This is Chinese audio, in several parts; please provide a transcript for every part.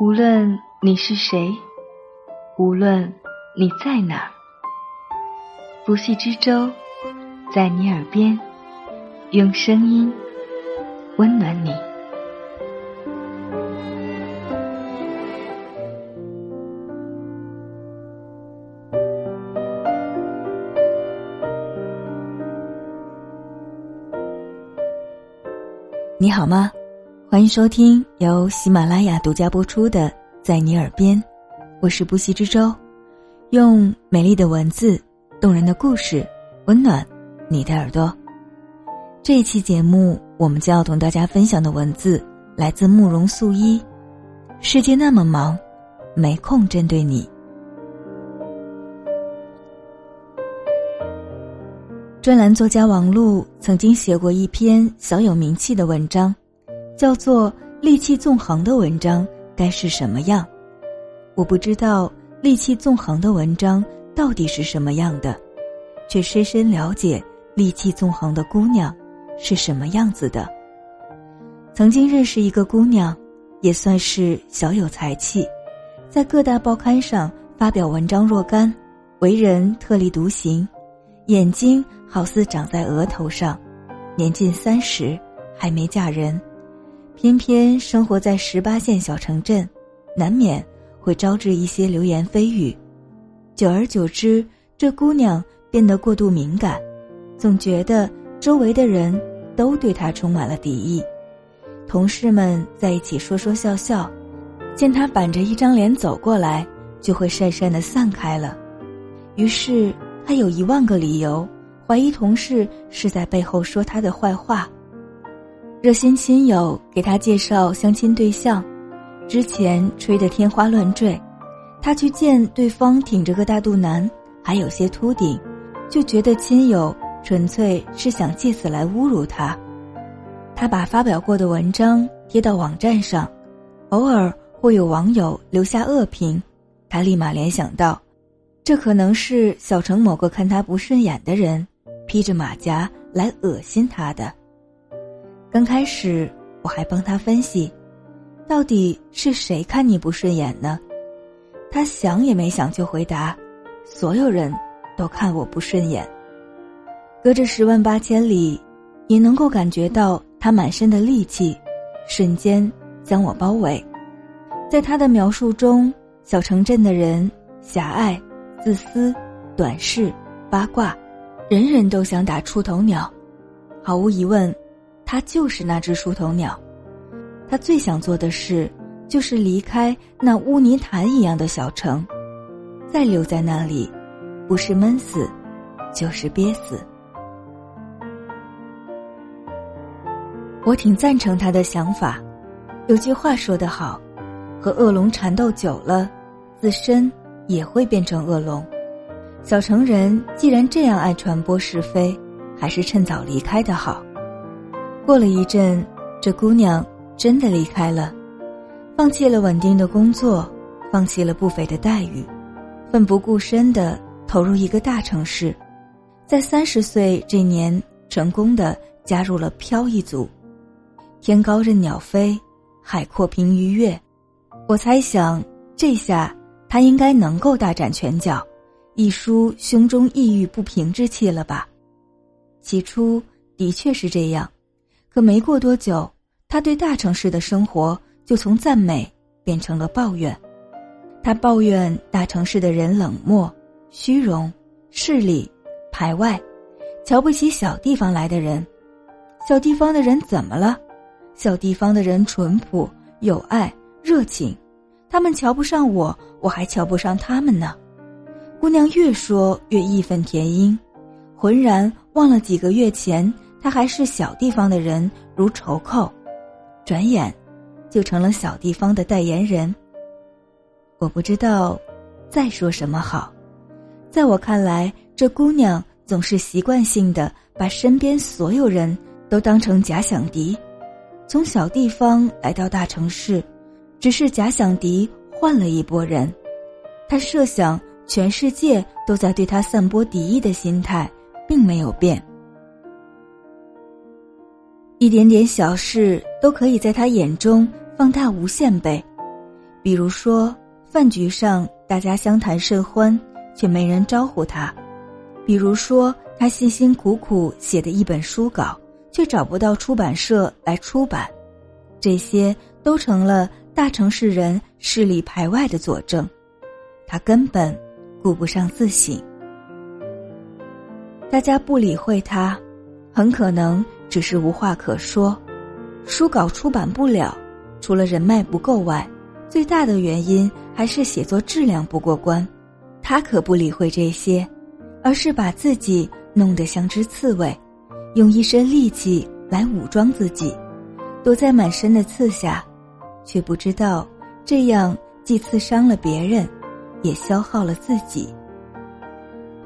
无论你是谁，无论你在哪儿，不系之舟在你耳边，用声音温暖你。你好吗？欢迎收听由喜马拉雅独家播出的《在你耳边》，我是不息之舟，用美丽的文字、动人的故事温暖你的耳朵。这一期节目，我们将要同大家分享的文字来自慕容素一。世界那么忙，没空针对你。专栏作家王璐曾经写过一篇小有名气的文章，叫做《戾气纵横的文章该是什么样》。我不知道戾气纵横的文章到底是什么样的，却深深了解戾气纵横的姑娘是什么样子的。曾经认识一个姑娘，也算是小有才气，在各大报刊上发表文章若干，为人特立独行，眼睛。好似长在额头上，年近三十，还没嫁人，偏偏生活在十八线小城镇，难免会招致一些流言蜚语。久而久之，这姑娘变得过度敏感，总觉得周围的人都对她充满了敌意。同事们在一起说说笑笑，见她板着一张脸走过来，就会讪讪的散开了。于是她有一万个理由。怀疑同事是在背后说他的坏话。热心亲友给他介绍相亲对象，之前吹得天花乱坠，他去见对方挺着个大肚腩，还有些秃顶，就觉得亲友纯粹是想借此来侮辱他。他把发表过的文章贴到网站上，偶尔会有网友留下恶评，他立马联想到，这可能是小城某个看他不顺眼的人。披着马甲来恶心他的。刚开始我还帮他分析，到底是谁看你不顺眼呢？他想也没想就回答：“所有人都看我不顺眼。”隔着十万八千里，也能够感觉到他满身的戾气，瞬间将我包围。在他的描述中，小城镇的人狭隘、自私、短视、八卦。人人都想打出头鸟，毫无疑问，他就是那只出头鸟。他最想做的事，就是离开那污泥潭一样的小城，再留在那里，不是闷死，就是憋死。我挺赞成他的想法。有句话说得好，和恶龙缠斗久了，自身也会变成恶龙。小城人既然这样爱传播是非，还是趁早离开的好。过了一阵，这姑娘真的离开了，放弃了稳定的工作，放弃了不菲的待遇，奋不顾身的投入一个大城市，在三十岁这年成功的加入了飘逸组。天高任鸟飞，海阔凭鱼跃。我猜想，这下他应该能够大展拳脚。一抒胸中抑郁不平之气了吧？起初的确是这样，可没过多久，他对大城市的生活就从赞美变成了抱怨。他抱怨大城市的人冷漠、虚荣、势利、排外，瞧不起小地方来的人。小地方的人怎么了？小地方的人淳朴、有爱、热情，他们瞧不上我，我还瞧不上他们呢。姑娘越说越义愤填膺，浑然忘了几个月前他还是小地方的人如仇寇，转眼就成了小地方的代言人。我不知道再说什么好，在我看来，这姑娘总是习惯性的把身边所有人都当成假想敌，从小地方来到大城市，只是假想敌换了一拨人，她设想。全世界都在对他散播敌意的心态，并没有变。一点点小事都可以在他眼中放大无限倍，比如说饭局上大家相谈甚欢，却没人招呼他；比如说他辛辛苦苦写的一本书稿，却找不到出版社来出版，这些都成了大城市人势力排外的佐证。他根本顾不上自省。大家不理会他，很可能只是无话可说。书稿出版不了，除了人脉不够外，最大的原因还是写作质量不过关。他可不理会这些，而是把自己弄得像只刺猬，用一身力气来武装自己，躲在满身的刺下，却不知道这样既刺伤了别人，也消耗了自己。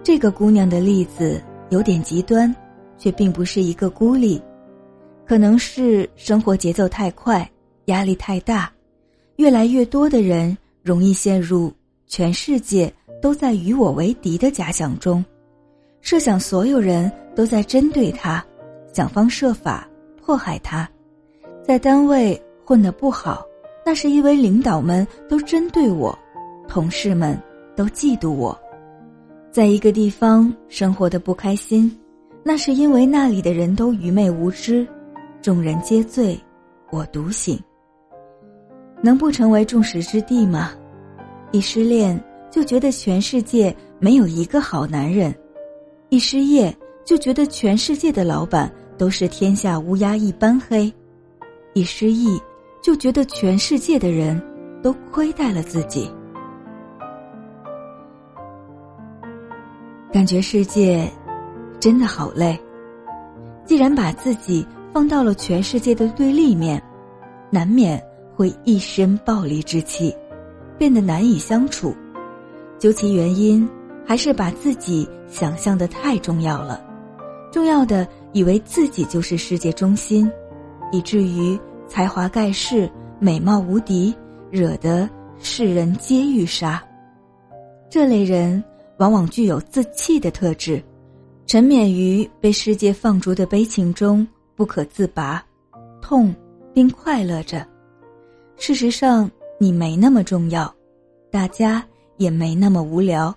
这个姑娘的例子。有点极端，却并不是一个孤立，可能是生活节奏太快，压力太大，越来越多的人容易陷入全世界都在与我为敌的假想中，设想所有人都在针对他，想方设法迫害他，在单位混得不好，那是因为领导们都针对我，同事们都嫉妒我。在一个地方生活的不开心，那是因为那里的人都愚昧无知，众人皆醉，我独醒。能不成为众矢之的吗？一失恋就觉得全世界没有一个好男人，一失业就觉得全世界的老板都是天下乌鸦一般黑，一失忆就觉得全世界的人都亏待了自己。感觉世界真的好累。既然把自己放到了全世界的对立面，难免会一身暴戾之气，变得难以相处。究其原因，还是把自己想象的太重要了，重要的以为自己就是世界中心，以至于才华盖世、美貌无敌，惹得世人皆欲杀。这类人。往往具有自弃的特质，沉湎于被世界放逐的悲情中不可自拔，痛并快乐着。事实上，你没那么重要，大家也没那么无聊。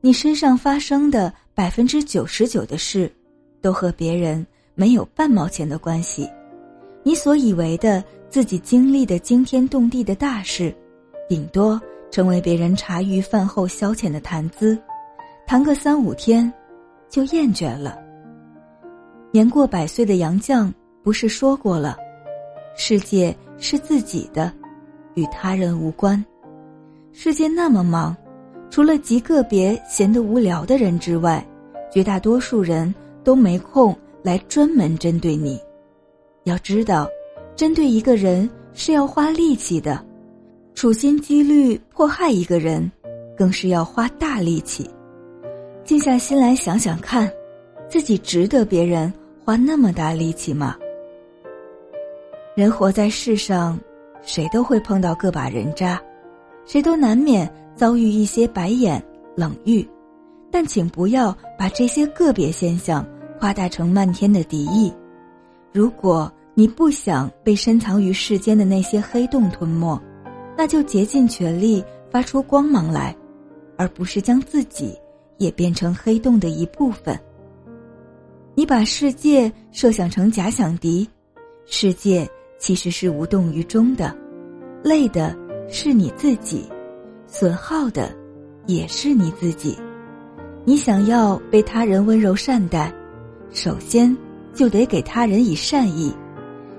你身上发生的百分之九十九的事，都和别人没有半毛钱的关系。你所以为的自己经历的惊天动地的大事，顶多成为别人茶余饭后消遣的谈资。谈个三五天，就厌倦了。年过百岁的杨绛不是说过了：“世界是自己的，与他人无关。”世界那么忙，除了极个别闲得无聊的人之外，绝大多数人都没空来专门针对你。要知道，针对一个人是要花力气的，处心积虑迫害一个人，更是要花大力气。静下心来想想看，自己值得别人花那么大力气吗？人活在世上，谁都会碰到个把人渣，谁都难免遭遇一些白眼冷遇，但请不要把这些个别现象夸大成漫天的敌意。如果你不想被深藏于世间的那些黑洞吞没，那就竭尽全力发出光芒来，而不是将自己。也变成黑洞的一部分。你把世界设想成假想敌，世界其实是无动于衷的，累的是你自己，损耗的也是你自己。你想要被他人温柔善待，首先就得给他人以善意。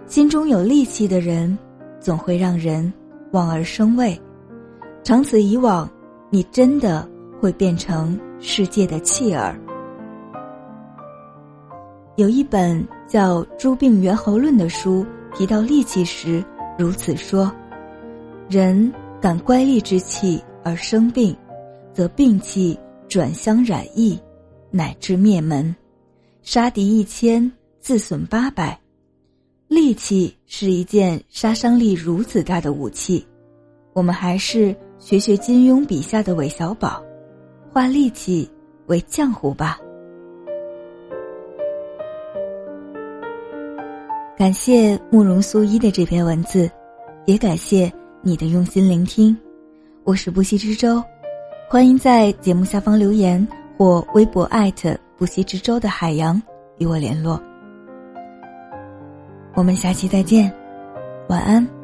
心中有戾气的人，总会让人望而生畏。长此以往，你真的会变成。世界的弃儿，有一本叫《诸病源候论》的书，提到戾气时如此说：人感乖戾之气而生病，则病气转相染疫，乃至灭门。杀敌一千，自损八百。戾气是一件杀伤力如此大的武器，我们还是学学金庸笔下的韦小宝。化戾气为浆糊吧。感谢慕容素一的这篇文字，也感谢你的用心聆听。我是不息之舟，欢迎在节目下方留言或微博艾特不息之舟的海洋与我联络。我们下期再见，晚安。